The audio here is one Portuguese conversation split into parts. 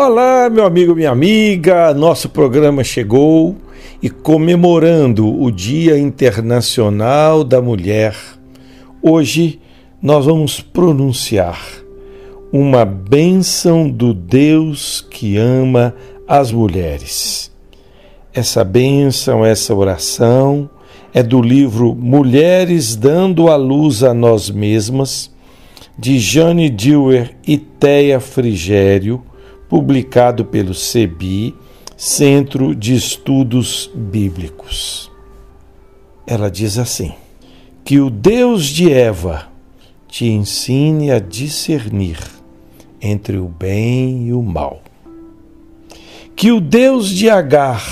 Olá, meu amigo, minha amiga, nosso programa chegou e comemorando o Dia Internacional da Mulher, hoje nós vamos pronunciar uma bênção do Deus que ama as mulheres. Essa bênção, essa oração é do livro Mulheres dando a luz a nós mesmas, de Jane Dewar e Teia Frigério, publicado pelo CEBI, Centro de Estudos Bíblicos. Ela diz assim: Que o Deus de Eva te ensine a discernir entre o bem e o mal. Que o Deus de Agar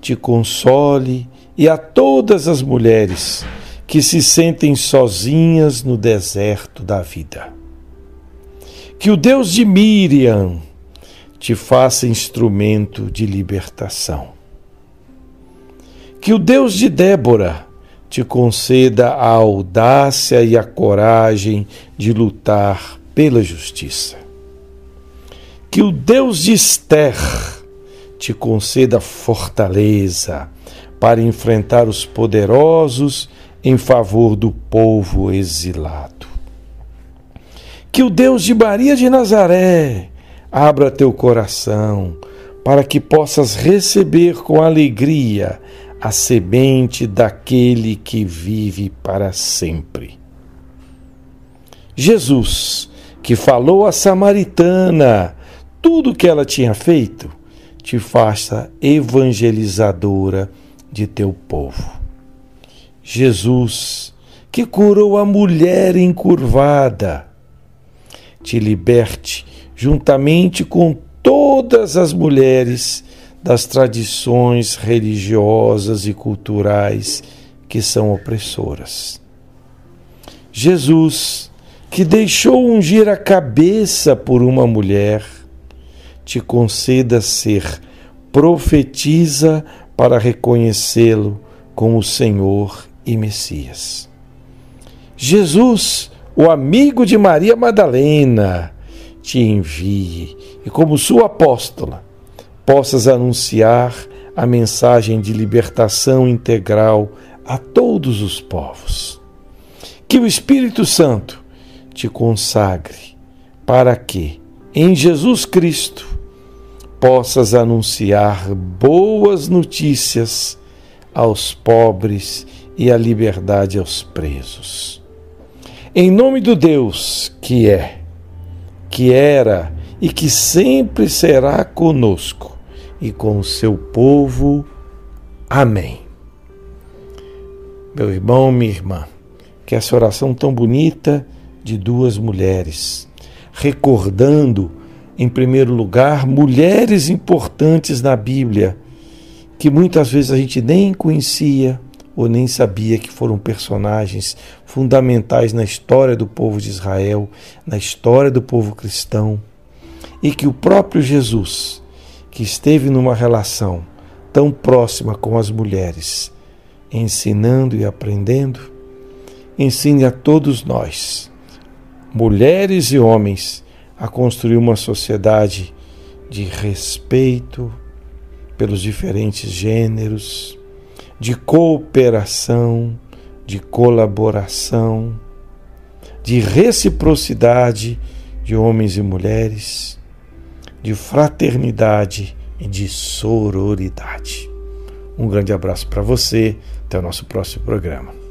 te console e a todas as mulheres que se sentem sozinhas no deserto da vida. Que o Deus de Miriam te faça instrumento de libertação. Que o Deus de Débora te conceda a audácia e a coragem de lutar pela justiça. Que o Deus de Esther te conceda fortaleza para enfrentar os poderosos em favor do povo exilado. Que o Deus de Maria de Nazaré abra teu coração para que possas receber com alegria a semente daquele que vive para sempre. Jesus, que falou à samaritana tudo o que ela tinha feito, te faça evangelizadora de teu povo. Jesus, que curou a mulher encurvada, te liberte juntamente com todas as mulheres das tradições religiosas e culturais que são opressoras. Jesus, que deixou ungir a cabeça por uma mulher, te conceda ser profetiza para reconhecê-lo como Senhor e Messias. Jesus, o amigo de Maria Madalena, te envie e, como sua apóstola, possas anunciar a mensagem de libertação integral a todos os povos. Que o Espírito Santo te consagre para que, em Jesus Cristo, possas anunciar boas notícias aos pobres e a liberdade aos presos. Em nome do Deus que é que era e que sempre será conosco e com o seu povo. Amém. Meu irmão, minha irmã, que essa oração tão bonita de duas mulheres, recordando, em primeiro lugar, mulheres importantes na Bíblia, que muitas vezes a gente nem conhecia ou nem sabia que foram personagens fundamentais na história do povo de Israel, na história do povo cristão, e que o próprio Jesus, que esteve numa relação tão próxima com as mulheres, ensinando e aprendendo, ensine a todos nós, mulheres e homens, a construir uma sociedade de respeito pelos diferentes gêneros, de cooperação, de colaboração, de reciprocidade de homens e mulheres, de fraternidade e de sororidade. Um grande abraço para você, até o nosso próximo programa.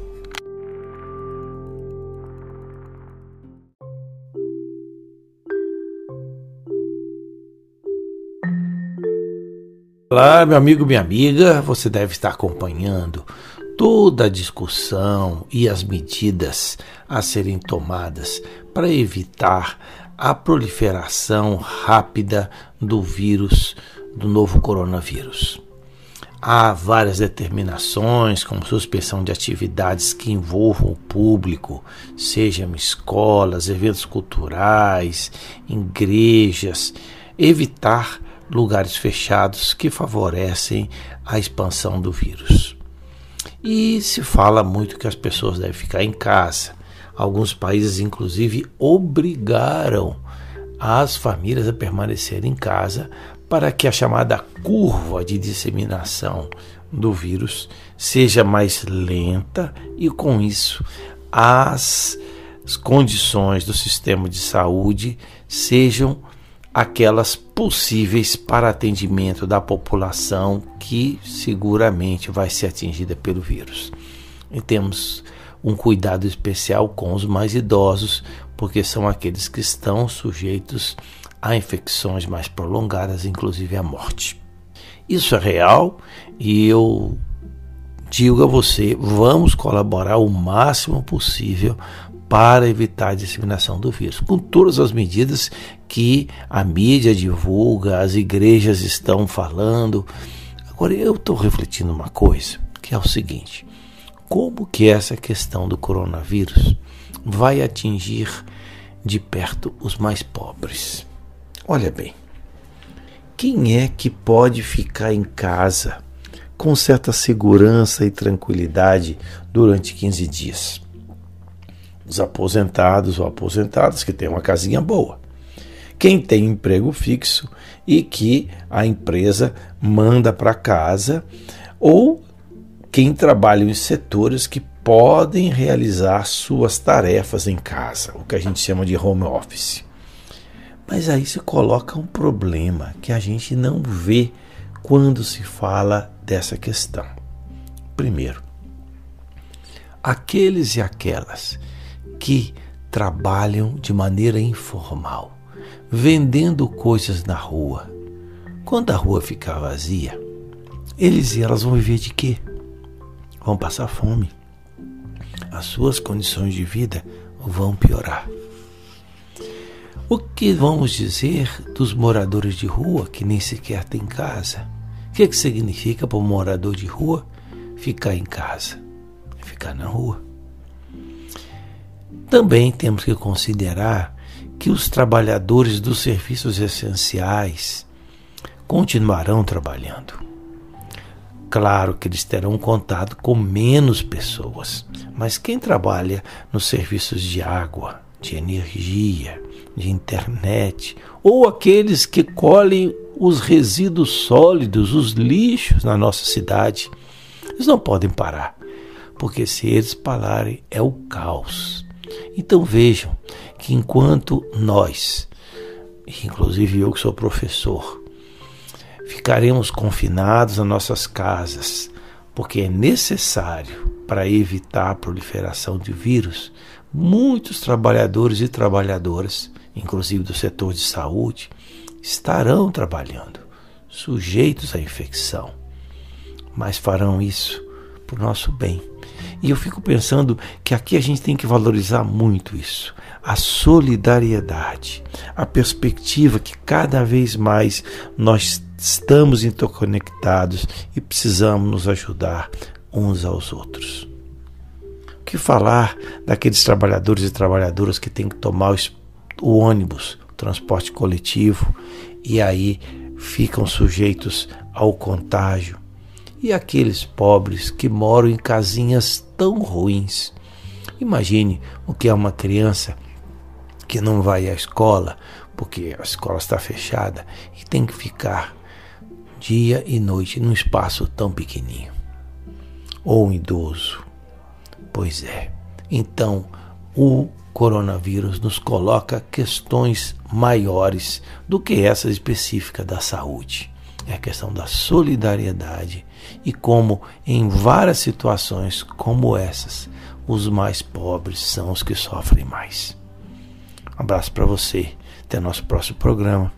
Olá, meu amigo, minha amiga, você deve estar acompanhando toda a discussão e as medidas a serem tomadas para evitar a proliferação rápida do vírus, do novo coronavírus. Há várias determinações, como suspensão de atividades que envolvam o público, sejam escolas, eventos culturais, igrejas, evitar lugares fechados que favorecem a expansão do vírus. E se fala muito que as pessoas devem ficar em casa. Alguns países, inclusive, obrigaram as famílias a permanecerem em casa para que a chamada curva de disseminação do vírus seja mais lenta e, com isso, as condições do sistema de saúde sejam aquelas possíveis para atendimento da população que seguramente vai ser atingida pelo vírus. E temos um cuidado especial com os mais idosos, porque são aqueles que estão sujeitos a infecções mais prolongadas, inclusive a morte. Isso é real e eu digo a você, vamos colaborar o máximo possível para evitar a disseminação do vírus, com todas as medidas que a mídia divulga, as igrejas estão falando. Agora eu estou refletindo uma coisa, que é o seguinte: como que essa questão do coronavírus vai atingir de perto os mais pobres? Olha bem, quem é que pode ficar em casa com certa segurança e tranquilidade durante 15 dias? Os aposentados ou aposentadas que têm uma casinha boa. Quem tem emprego fixo e que a empresa manda para casa, ou quem trabalha em setores que podem realizar suas tarefas em casa, o que a gente chama de home office. Mas aí se coloca um problema que a gente não vê quando se fala dessa questão. Primeiro, aqueles e aquelas que trabalham de maneira informal, vendendo coisas na rua. Quando a rua ficar vazia, eles e elas vão viver de quê? Vão passar fome. As suas condições de vida vão piorar. O que vamos dizer dos moradores de rua que nem sequer têm casa? O que, é que significa para um morador de rua ficar em casa? Ficar na rua. Também temos que considerar que os trabalhadores dos serviços essenciais continuarão trabalhando. Claro que eles terão contato com menos pessoas, mas quem trabalha nos serviços de água, de energia, de internet, ou aqueles que colhem os resíduos sólidos, os lixos na nossa cidade, eles não podem parar, porque se eles pararem é o caos. Então vejam que enquanto nós, inclusive eu que sou professor, ficaremos confinados nas nossas casas, porque é necessário para evitar a proliferação de vírus, muitos trabalhadores e trabalhadoras, inclusive do setor de saúde, estarão trabalhando, sujeitos à infecção, mas farão isso por nosso bem e eu fico pensando que aqui a gente tem que valorizar muito isso. A solidariedade, a perspectiva que cada vez mais nós estamos interconectados e precisamos nos ajudar uns aos outros. O que falar daqueles trabalhadores e trabalhadoras que têm que tomar o ônibus, o transporte coletivo, e aí ficam sujeitos ao contágio? E aqueles pobres que moram em casinhas tão ruins. Imagine o que é uma criança que não vai à escola porque a escola está fechada e tem que ficar dia e noite num espaço tão pequenininho. Ou um idoso. Pois é. Então, o coronavírus nos coloca questões maiores do que essa específica da saúde. É a questão da solidariedade e como em várias situações como essas, os mais pobres são os que sofrem mais. Um abraço para você. Até nosso próximo programa.